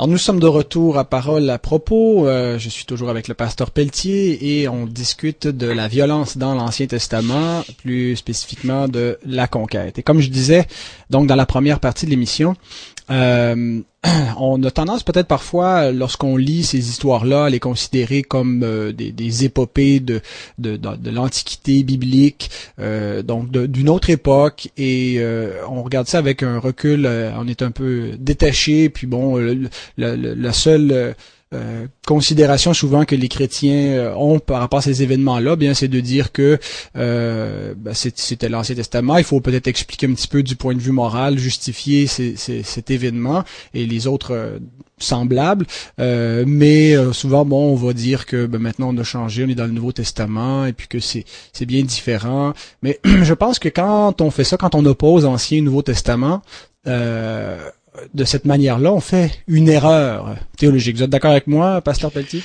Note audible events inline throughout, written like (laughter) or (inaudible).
Alors nous sommes de retour à Parole à propos. Euh, je suis toujours avec le pasteur Pelletier et on discute de la violence dans l'Ancien Testament, plus spécifiquement de la conquête. Et comme je disais, donc dans la première partie de l'émission, euh, (clears throat) on a tendance peut-être parfois, lorsqu'on lit ces histoires-là, à les considérer comme euh, des, épopées de, de, l'Antiquité biblique, euh, donc d'une autre époque, et on regarde ça avec un recul, on est un peu détaché, puis bon, la seule euh, considération souvent que les chrétiens euh, ont par rapport à ces événements-là, bien c'est de dire que euh, ben, c'était l'Ancien Testament. Il faut peut-être expliquer un petit peu du point de vue moral, justifier cet événement et les autres semblables. mais souvent, bon, on va dire que ben, maintenant on a changé, on est dans le Nouveau Testament et puis que c'est c'est bien différent. Mais (clears throat) je pense que quand on fait ça, quand on oppose Ancien et Nouveau Testament, euh, de cette manière-là, on fait une erreur théologique. Vous êtes d'accord avec moi, Pasteur Pelletier?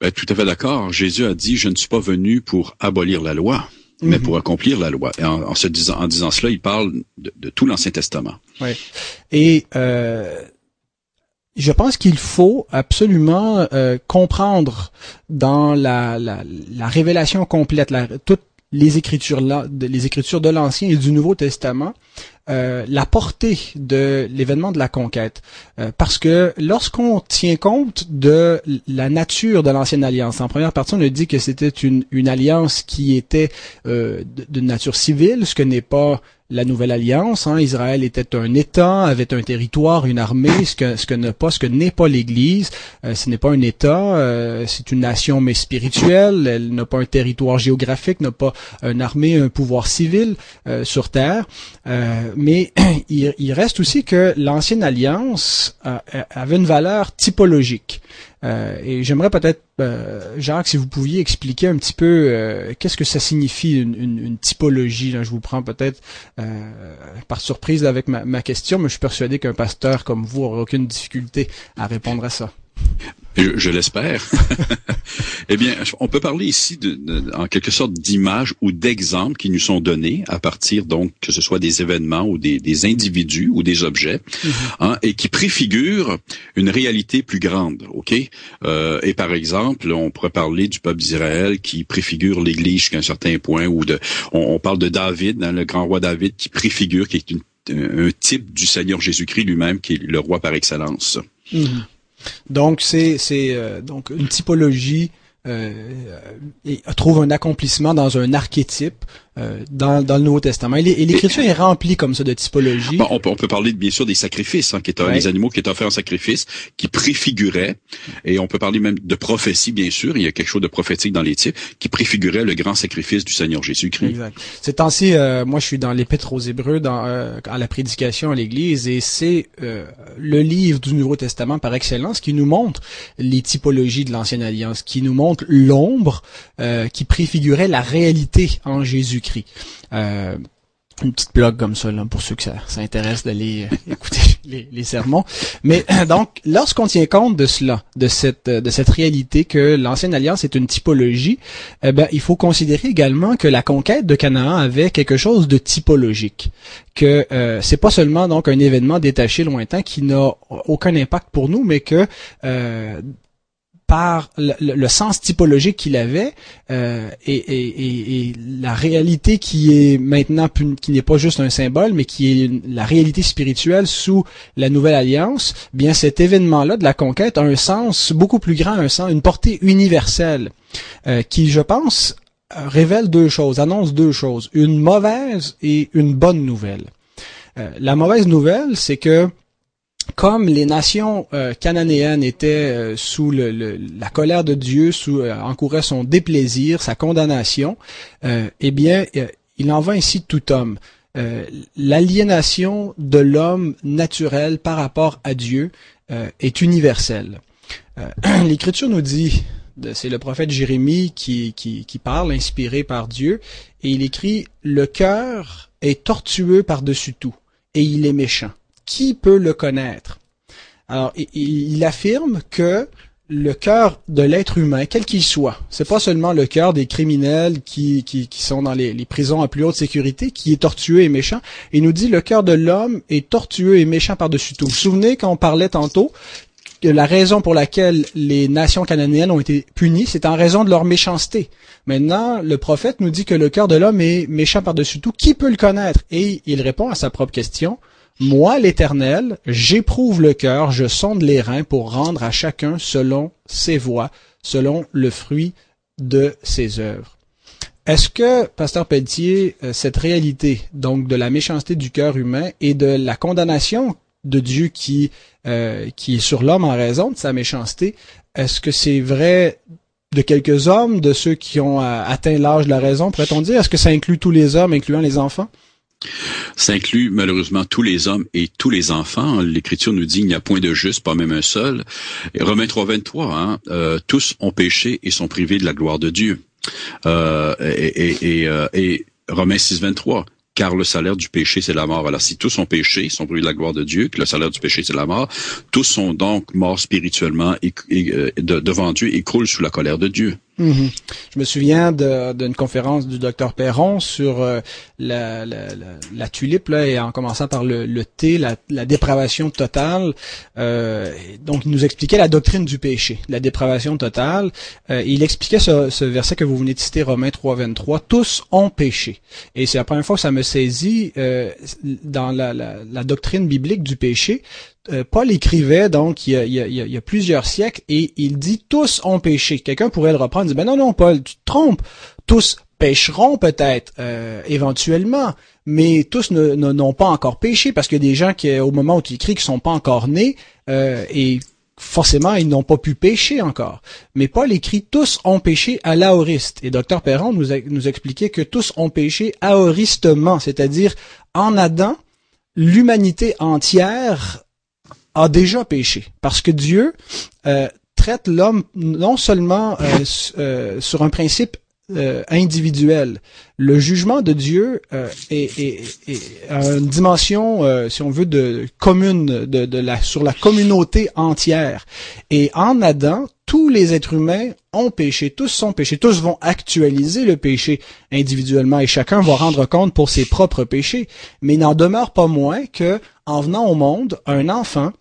Ben, tout à fait d'accord. Jésus a dit, je ne suis pas venu pour abolir la loi, mais mhm. pour accomplir la loi. Et en, se disant, en disant cela, il parle de, tout l'Ancien Testament. Oui. Et euh, je pense qu'il faut absolument euh, comprendre dans la, la, révélation complète, la, toutes les écritures là, les écritures de l'Ancien et du Nouveau Testament, euh, la portée de l'événement de la conquête. Euh, parce que lorsqu'on tient compte de la nature de l'ancienne alliance, en première partie, on a dit que c'était une, alliance qui était euh, de, nature civile, ce que n'est pas la nouvelle alliance. Hein. Israël était un État, avait un territoire, une armée, ce que ce que n'est pas l'Église. Euh, ce n'est pas un État, euh, c'est une nation mais spirituelle. Elle n'a pas un territoire géographique, n'a pas une armée, un pouvoir civil euh, sur terre. mais (clears throat) il, il, reste aussi que l'ancienne alliance avait une valeur typologique. Euh, et j'aimerais peut-être, euh, Jacques, si vous pouviez expliquer un petit peu euh, qu'est-ce que ça signifie une, typologie. Là, je vous prends peut-être par surprise avec ma, ma, question, mais je suis persuadé qu'un pasteur comme vous n'aura aucune difficulté à répondre à ça. Je, l'espère. (laughs) eh bien, on peut parler ici de, en quelque sorte d'images ou d'exemples qui nous sont donnés à partir donc que ce soit des événements ou des, des individus ou des objets, mm-hmm. hein, et qui préfigurent une réalité plus grande. Ok? Euh, et par exemple, on pourrait parler du peuple d'Israël qui préfigure l'Église jusqu'à un certain point, ou de, on, parle de David, hein, le grand roi David, qui préfigure, qui est une, un type du Seigneur Jésus-Christ lui-même, qui est le roi par excellence. Mm-hmm. Donc c'est c'est euh, donc une typologie euh, et trouve un accomplissement dans un archétype euh, dans, dans le Nouveau Testament. Et l'Écriture est remplie comme ça de typologie. on, peut, on peut parler bien sûr des sacrifices, hein, qui est les animaux qui étaient offerts en sacrifice, qui préfiguraient, et on peut parler même de prophétie, bien sûr, il y a quelque chose de prophétique dans les types, qui préfigurait le grand sacrifice du Seigneur Jésus-Christ. Exact. C'est temps-ci, euh, moi je suis dans l'Épître aux Hébreux, dans, euh, à la prédication à l'Église, et c'est le livre du Nouveau Testament par excellence qui nous montre les typologies de l'Ancienne Alliance, qui nous montre l'ombre qui préfigurait la réalité en Jésus-Christ euh, une petite blog comme ça pour ceux que ça, intéresse d'aller euh, (laughs) écouter les, sermons. Mais donc, lorsqu'on tient compte de cela, de cette de cette réalité que l'ancienne alliance est une typologie, eh ben il faut considérer également que la conquête de Canaan avait quelque chose de typologique, que euh, c'est pas seulement donc un événement détaché lointain qui n'a aucun impact pour nous, mais que euh, par le, sens typologique qu'il avait euh, et, la réalité qui est maintenant qui n'est pas juste un symbole mais qui est la réalité spirituelle sous la nouvelle alliance bien cet événement là de la conquête a un sens beaucoup plus grand un sens une portée universelle euh, qui je pense révèle deux choses annonce deux choses une mauvaise et une bonne nouvelle. Euh, la mauvaise nouvelle c'est que comme les nations euh, cananéennes étaient euh, sous la colère de Dieu, sous euh, encouraient son déplaisir, sa condamnation, eh bien, il en va ainsi tout homme. L'aliénation de l'homme naturel par rapport à Dieu est universelle. (clears throat) L'Écriture nous dit, c'est le prophète Jérémie qui, qui, qui parle, inspiré par Dieu, et il écrit, le cœur est tortueux par-dessus tout, et il est méchant qui peut le connaître? Alors, il, affirme que le cœur de l'être humain, quel qu'il soit, c'est pas seulement le cœur des criminels qui, qui, sont dans les, prisons à plus haute sécurité, qui est tortueux et méchant. Il nous dit le cœur de l'homme est tortueux et méchant par-dessus tout. Vous vous souvenez quand on parlait tantôt que la raison pour laquelle les nations cananéennes ont été punies, c'est en raison de leur méchanceté. Maintenant, le prophète nous dit que le cœur de l'homme est méchant par-dessus tout. Qui peut le connaître? Et il répond à sa propre question. Moi, l'Éternel, j'éprouve le cœur, je sonde les reins pour rendre à chacun selon ses voies, selon le fruit de ses œuvres. Est-ce que, Pasteur Pelletier, euh, cette réalité, donc de la méchanceté du cœur humain et de la condamnation de Dieu qui, euh, qui est sur l'homme en raison de sa méchanceté, est-ce que c'est vrai de quelques hommes, de ceux qui ont euh, atteint l'âge de la raison, pourrait-on dire? Est-ce que ça inclut tous les hommes, incluant les enfants? Ça inclut malheureusement tous les hommes et tous les enfants. L'Écriture nous dit qu'il n'y a point de juste, pas même un seul. Et Romains 3, 23, hein, euh, tous ont péché et sont privés de la gloire de Dieu. Euh, et, et, euh, et Romains 6, 23, car le salaire du péché, c'est la mort. Alors, si tous ont péché, sont privés de la gloire de Dieu, que le salaire du péché, c'est la mort, tous sont donc morts spirituellement et devant Dieu et croulent sous la colère de Dieu. Mhm. Je me souviens d'une conférence du docteur Perron sur euh, la, tulipe, là, et en commençant par le, le thé, la, dépravation totale. Euh, donc, il nous expliquait la doctrine du péché, la dépravation totale. Euh, il expliquait ce, ce, verset que vous venez de citer, Romains 3, 23, « Tous ont péché ». Et c'est la première fois que ça me saisit dans la doctrine biblique du péché. Euh, Paul écrivait donc il y, a, plusieurs siècles et il dit tous ont péché. Quelqu'un pourrait le reprendre et dire ben non non Paul tu te trompes. Tous pécheront peut-être euh, éventuellement, mais tous n'ont pas encore péché parce qu'il y a des gens qui au moment où tu écris qui sont pas encore nés euh, et forcément, ils n'ont pas pu pécher encore. Mais Paul écrit tous ont péché à l'aoriste. Et Dr Perron nous, nous expliquait que tous ont péché aoristement, c'est-à-dire en Adam, l'humanité entière a déjà péché. Parce que Dieu euh, traite l'homme non seulement euh, euh, sur un principe individuel. Le jugement de Dieu est, est, une dimension, si on veut, de commune, de, de la, sur la communauté entière. Et en Adam, tous les êtres humains ont péché, tous sont péchés, tous vont actualiser le péché individuellement et chacun va rendre compte pour ses propres péchés. Mais il n'en demeure pas moins que, en venant au monde, un enfant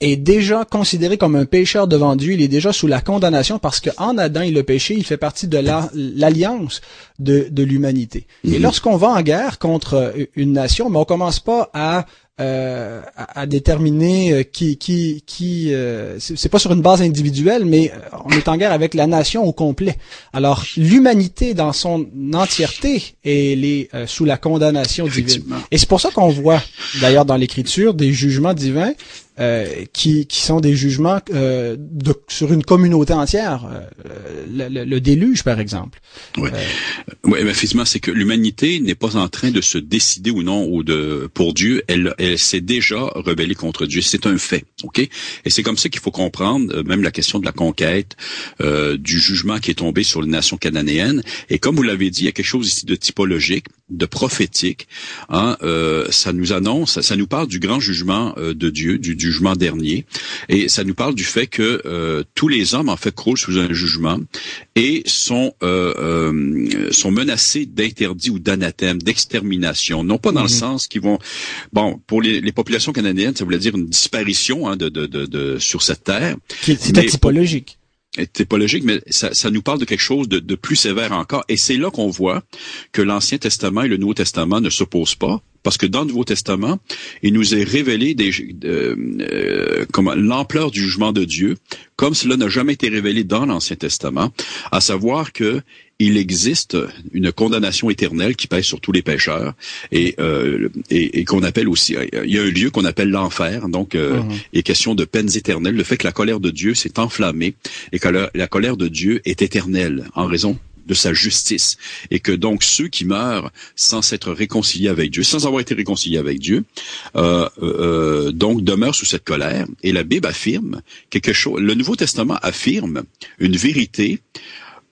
est déjà considéré comme un pécheur devant Dieu, il est déjà sous la condamnation parce qu'en Adam, il a péché, il fait partie de l'alliance de, de l'humanité. Et mhm. lorsqu'on va en guerre contre une nation, mais on commence pas à euh, à, déterminer euh, qui qui qui euh, c'est pas sur une base individuelle mais euh, on est en guerre avec la nation au complet alors l'humanité dans son entièreté elle est sous la condamnation divine et c'est pour ça qu'on voit d'ailleurs dans l'écriture des jugements divins euh, qui, qui sont des jugements euh, de, sur une communauté entière. Euh, le, le, déluge, par exemple. Oui, ouais, effectivement, c'est que l'humanité n'est pas en train de se décider ou non ou de pour Dieu. Elle, elle s'est déjà rebellée contre Dieu. C'est un fait, ok? Et c'est comme ça qu'il faut comprendre même la question de la conquête, du jugement qui est tombé sur les nations cananéennes. Et comme vous l'avez dit, il y a quelque chose ici de typologique, de prophétique. Hein, ça nous annonce, ça nous parle du grand jugement de Dieu, du, du jugement dernier. Et ça nous parle du fait que euh, tous les hommes, en fait, croulent sous un jugement et sont euh, euh, sont menacés d'interdit ou d'anathème, d'extermination. Non pas dans le mhm. sens qu'ils vont... Bon, pour les, les, populations canadiennes, ça voulait dire une disparition hein, de, de, de, de, sur cette terre. C'est typologique typologique, mais ça, ça, nous parle de quelque chose de, de plus sévère encore. Et c'est là qu'on voit que l'Ancien Testament et le Nouveau Testament ne s'opposent pas, parce que dans le Nouveau Testament, il nous est révélé des, euh, euh l'ampleur du jugement de Dieu, comme cela n'a jamais été révélé dans l'Ancien Testament, à savoir que il existe une condamnation éternelle qui pèse sur tous les pécheurs et, euh, et, qu'on appelle aussi, il y a un lieu qu'on appelle l'enfer, donc euh, mhm. il est question de peines éternelles, le fait que la colère de Dieu s'est enflammée et que la, la colère de Dieu est éternelle en raison de sa justice et que donc ceux qui meurent sans s'être réconciliés avec Dieu, sans avoir été réconciliés avec Dieu, euh, euh, donc demeurent sous cette colère. Et la Bible affirme quelque chose. Le Nouveau Testament affirme une vérité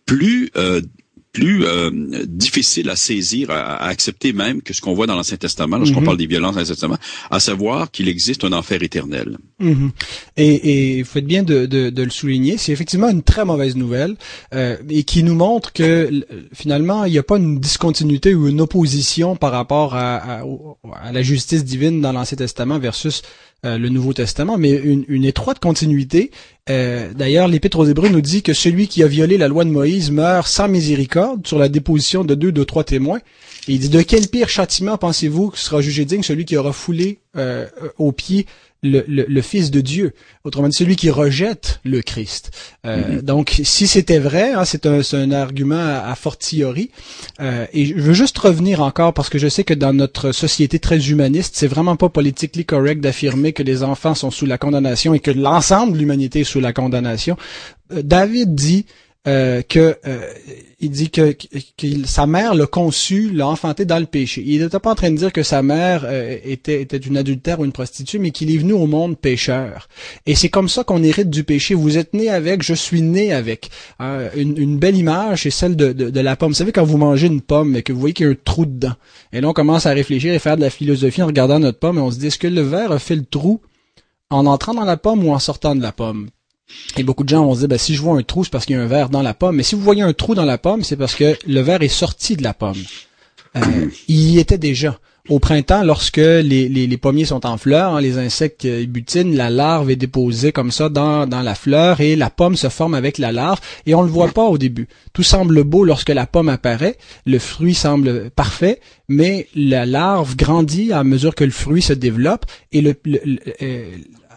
plus euh, plus euh, difficile à saisir, à, accepter même que ce qu'on voit dans l'Ancien Testament, lorsqu'on mhm. parle des violences dans l'Ancien Testament, à savoir qu'il existe un enfer éternel. Mhm. Et, vous faites bien de, le souligner, c'est effectivement une très mauvaise nouvelle euh, et qui nous montre que finalement, il n'y a pas une discontinuité ou une opposition par rapport à, à la justice divine dans l'Ancien Testament versus le Nouveau Testament, mais une, une étroite continuité. D'ailleurs, l'Épître aux Hébreux nous dit que celui qui a violé la loi de Moïse meurt sans miséricorde sur la déposition de deux de trois témoins. Et il dit, de quel pire châtiment pensez-vous que sera jugé digne celui qui aura foulé au pied le, le, Fils de Dieu, autrement dit celui qui rejette le Christ. Euh, mm-hmm. Donc, si c'était vrai, hein, c'est un, un, argument à, fortiori. Euh, et je veux juste revenir encore parce que je sais que dans notre société très humaniste, c'est vraiment pas politically correct d'affirmer que les enfants sont sous la condamnation et que l'ensemble de l'humanité est sous la condamnation. Euh, David dit euh, que euh, il dit que, sa mère l'a conçu, l'a enfanté dans le péché. Il n'était pas en train de dire que sa mère euh, était, une adultère ou une prostituée, mais qu'il est venu au monde pécheur. Et c'est comme ça qu'on hérite du péché. Vous êtes né avec, je suis né avec. une, belle image, c'est celle de, de, la pomme. Vous savez quand vous mangez une pomme et que vous voyez qu'il y a un trou dedans. Et là on commence à réfléchir et faire de la philosophie en regardant notre pomme et on se dit est-ce que le verre a fait le trou en entrant dans la pomme ou en sortant de la pomme? Et beaucoup de gens vont se dire, ben, si je vois un trou, c'est parce qu'il y a un verre dans la pomme. Mais si vous voyez un trou dans la pomme, c'est parce que le verre est sorti de la pomme. Euh, (clears throat) il y était déjà. Au printemps, lorsque les, les, pommiers sont en fleurs, hein, les insectes butinent, la larve est déposée comme ça dans, dans la fleur et la pomme se forme avec la larve et on le voit pas au début. Tout semble beau lorsque la pomme apparaît, le fruit semble parfait, mais la larve grandit à mesure que le fruit se développe et le, euh,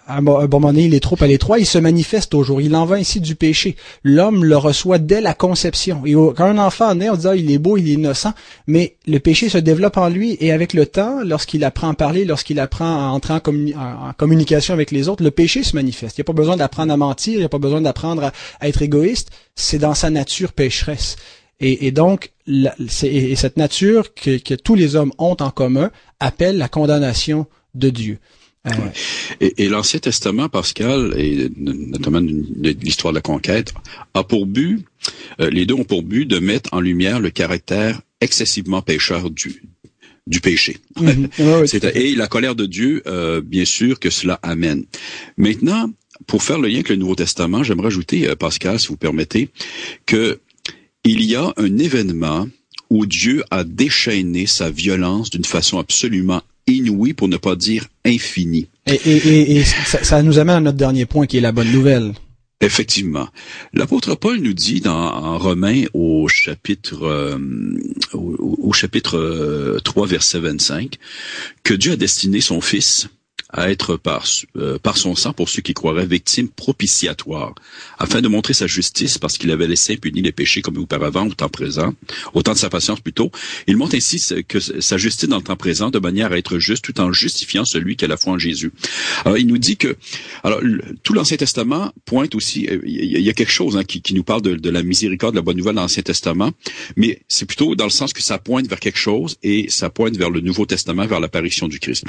à un bon moment donné, il est trop à l'étroit, il se manifeste au jour. Il en va ainsi du péché. L'homme le reçoit dès la conception. Et quand un enfant naît, on dit, ah, il est beau, il est innocent, mais le péché se développe en lui et avec le temps, lorsqu'il apprend à parler, lorsqu'il apprend à entrer en, communication avec les autres, le péché se manifeste. Il n'y a pas besoin d'apprendre à mentir, il n'y a pas besoin d'apprendre à, être égoïste. C'est dans sa nature pécheresse. Et, donc, et cette nature que tous les hommes ont en commun appelle la condamnation de Dieu. Ah et, l'Ancien Testament, Pascal, et notamment l'histoire de la conquête, a pour but, euh, les deux ont pour but de mettre en lumière le caractère excessivement pécheur du, du péché. Mhm. (laughs) et la colère de Dieu, euh, bien sûr, que cela amène. Maintenant, pour faire le lien avec le Nouveau Testament, j'aimerais ajouter, euh, Pascal, si vous permettez, que il y a un événement où Dieu a déchaîné sa violence d'une façon absolument inouï, pour ne pas dire infini. Et, ça, nous amène à notre dernier point, qui est la bonne nouvelle. Effectivement. L'apôtre Paul nous dit dans en Romains au chapitre euh, au, chapitre 3 euh, verset 25 que Dieu a destiné son fils à être par, euh, par son sang pour ceux qui croiraient victime propitiatoire, afin de montrer sa justice parce qu'il avait laissé punir les péchés comme auparavant au temps présent, au temps de sa patience plutôt. Il montre ainsi que sa justice dans le temps présent de manière à être juste tout en justifiant celui qui a la foi en Jésus. Alors, il nous dit que alors tout l'Ancien Testament pointe aussi, euh, il y a quelque chose hein, qui, qui, nous parle de, de, la miséricorde, de la bonne nouvelle dans l'Ancien Testament, mais c'est plutôt dans le sens que ça pointe vers quelque chose et ça pointe vers le Nouveau Testament, vers l'apparition du Christ.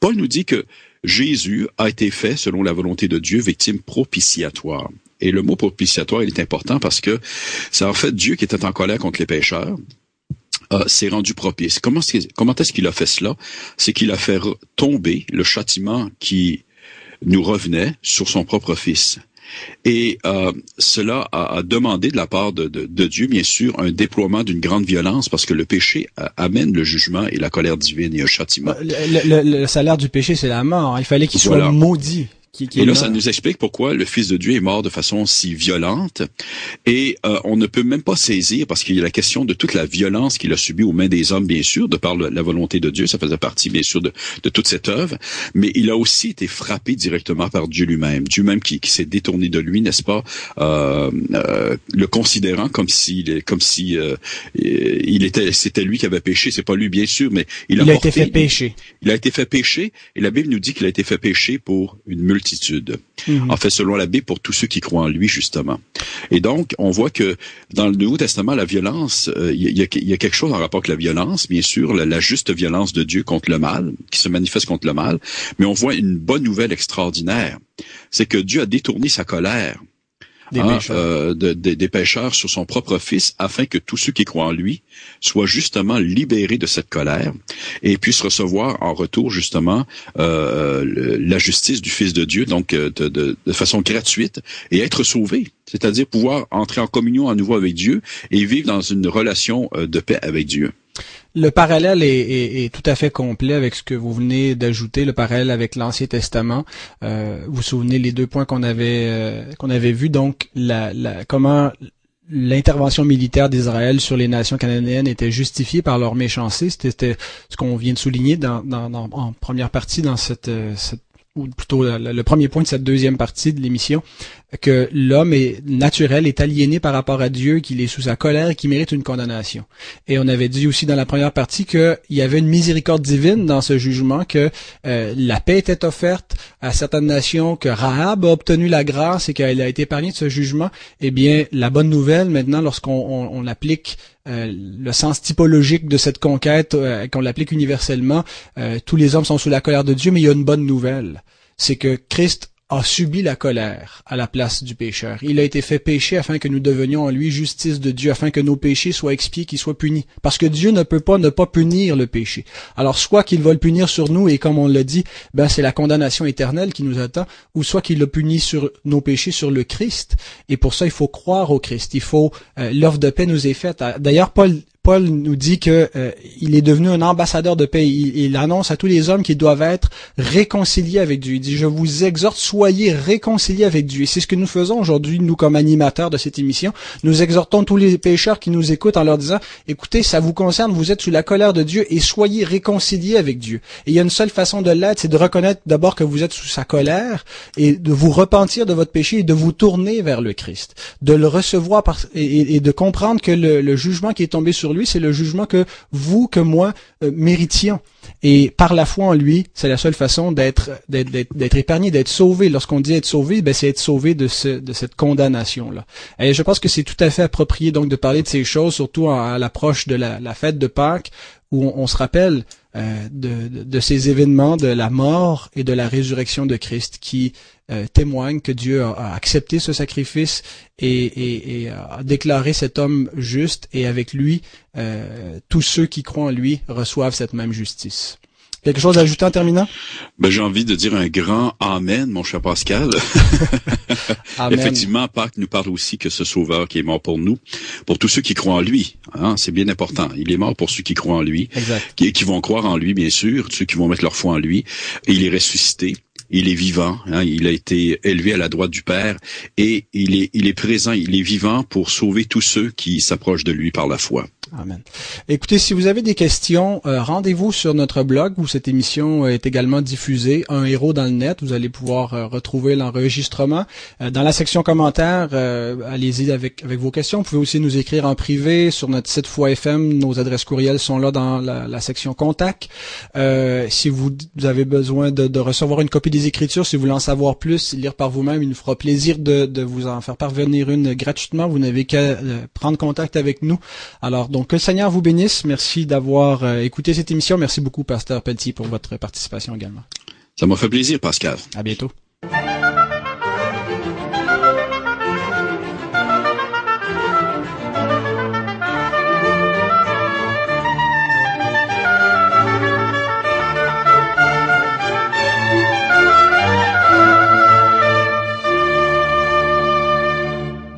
Paul nous dit que Jésus a été fait, selon la volonté de Dieu, victime propitiatoire. Et le mot propitiatoire, il est important parce que c'est en fait Dieu qui était en colère contre les pécheurs, euh, s'est rendu propice. Comment, comment est-ce qu'il a fait cela? C'est qu'il a fait tomber le châtiment qui nous revenait sur son propre fils. Et euh, cela a, demandé de la part de, Dieu, bien sûr, un déploiement d'une grande violence parce que le péché euh, amène le jugement et la colère divine et un châtiment. Le, salaire du péché, c'est la mort. Il fallait qu'il soit maudit et là, ça nous explique pourquoi le Fils de Dieu est mort de façon si violente. Et euh, on ne peut même pas saisir, parce qu'il y a la question de toute la violence qu'il a subie aux mains des hommes, bien sûr, de par la volonté de Dieu. Ça faisait partie, bien sûr, de, de toute cette œuvre. Mais il a aussi été frappé directement par Dieu lui-même. Dieu même qui, qui s'est détourné de lui, n'est-ce pas, euh, euh, le considérant comme si, comme si euh, il était, c'était lui qui avait péché. C'est pas lui, bien sûr, mais il a, il a été fait pécher. Il a été fait pécher. Et la Bible nous dit qu'il a été fait pécher pour une multitude Mhm. En fait, selon la Bible, pour tous ceux qui croient en lui, justement. Et donc, on voit que dans le Nouveau Testament, la violence, euh, il y, a, quelque chose en rapport avec la violence, bien sûr, la, juste violence de Dieu contre le mal, qui se manifeste contre le mal, mais on voit une bonne nouvelle extraordinaire. C'est que Dieu a détourné sa colère des, hein, euh, des pécheurs sur son propre Fils, afin que tous ceux qui croient en lui soient justement libérés de cette colère et puissent recevoir en retour justement euh, la justice du Fils de Dieu, donc euh, de, de, de façon gratuite, et être sauvés, c'est-à-dire pouvoir entrer en communion à nouveau avec Dieu et vivre dans une relation de paix avec Dieu. Le parallèle est, tout à fait complet avec ce que vous venez d'ajouter, le parallèle avec l'Ancien Testament. Euh, vous vous souvenez les deux points qu'on avait euh, qu'on avait vus, donc la, comment l'intervention militaire d'Israël sur les nations cananéennes était justifiée par leur méchanceté? C'était ce qu'on vient de souligner dans, en première partie dans cette, euh, cette ou plutôt le, premier point de cette deuxième partie de l'émission, que l'homme est naturel, est aliéné par rapport à Dieu, qu'il est sous sa colère et qu'il mérite une condamnation. Et on avait dit aussi dans la première partie qu'il y avait une miséricorde divine dans ce jugement, que euh, la paix était offerte à certaines nations, que Rahab a obtenu la grâce et qu'elle a été épargnée de ce jugement. Eh bien, la bonne nouvelle maintenant, lorsqu'on on, applique euh, le sens typologique de cette conquête, euh, qu'on l'applique universellement, tous les hommes sont sous la colère de Dieu, mais il y a une bonne nouvelle. C'est que Christ a subi la colère à la place du pécheur. Il a été fait pécher afin que nous devenions en lui justice de Dieu, afin que nos péchés soient expiés, qu'ils soient punis. Parce que Dieu ne peut pas ne pas punir le péché. Alors soit qu'il va le punir sur nous, et comme on l'a dit, ben c'est la condamnation éternelle qui nous attend, ou soit qu'il le punit sur nos péchés sur le Christ. Et pour ça, il faut croire au Christ. Il faut euh, l'offre de paix nous est faite. D'ailleurs, Paul Paul nous dit que euh, il est devenu un ambassadeur de paix. Il, annonce à tous les hommes qu'ils doivent être réconciliés avec Dieu. Il dit je vous exhorte soyez réconciliés avec Dieu. Et c'est ce que nous faisons aujourd'hui nous comme animateurs de cette émission. Nous exhortons tous les pécheurs qui nous écoutent en leur disant écoutez ça vous concerne, vous êtes sous la colère de Dieu et soyez réconciliés avec Dieu. Et il y a une seule façon de l'être, c'est de reconnaître d'abord que vous êtes sous sa colère et de vous repentir de votre péché et de vous tourner vers le Christ, de le recevoir et, de comprendre que le, le jugement qui est tombé sur lui, c'est le jugement que vous, que moi, euh, méritions. Et par la foi en lui, c'est la seule façon d'être d'être épargné, d'être sauvé. Lorsqu'on dit être sauvé, ben c'est être sauvé de, ce, de cette condamnation là. Et je pense que c'est tout à fait approprié donc de parler de ces choses, surtout à, l'approche de la, fête de Pâques, où on, se rappelle euh, de, ces événements de la mort et de la résurrection de Christ qui euh, témoignent que Dieu a, accepté ce sacrifice et, et, a déclaré cet homme juste et avec lui, euh, tous ceux qui croient en lui reçoivent cette même justice. Quelque chose à ajouter en terminant? Ben, j'ai envie de dire un grand Amen, mon cher Pascal. (laughs) Effectivement, Pâques nous parle aussi que ce Sauveur qui est mort pour nous, pour tous ceux qui croient en lui, hein, c'est bien important. Il est mort pour ceux qui croient en lui, Qui, qui vont croire en lui, bien sûr, ceux qui vont mettre leur foi en lui. Et il est ressuscité il est vivant, hein, il a été élevé à la droite du Père et il est, il est présent, il est vivant pour sauver tous ceux qui s'approchent de lui par la foi. Amen. Écoutez, si vous avez des questions, euh, rendez-vous sur notre blog où cette émission est également diffusée, Un héros dans le net. Vous allez pouvoir euh, retrouver l'enregistrement. Euh, dans la section commentaires, allez-y avec, avec vos questions. Vous pouvez aussi nous écrire en privé sur notre site Foi FM. Nos adresses courriels sont là dans la, section contact. si vous, avez besoin de, recevoir une copie des Écritures, si vous voulez en savoir plus, lire par vous-même, il nous fera plaisir de, de vous en faire parvenir une gratuitement. Vous n'avez qu'à prendre contact avec nous. Alors donc que le Seigneur vous bénisse. Merci d'avoir euh, écouté cette émission. Merci beaucoup, Pasteur Pelletier, pour votre participation également. Ça m'a fait plaisir, Pascal. À bientôt.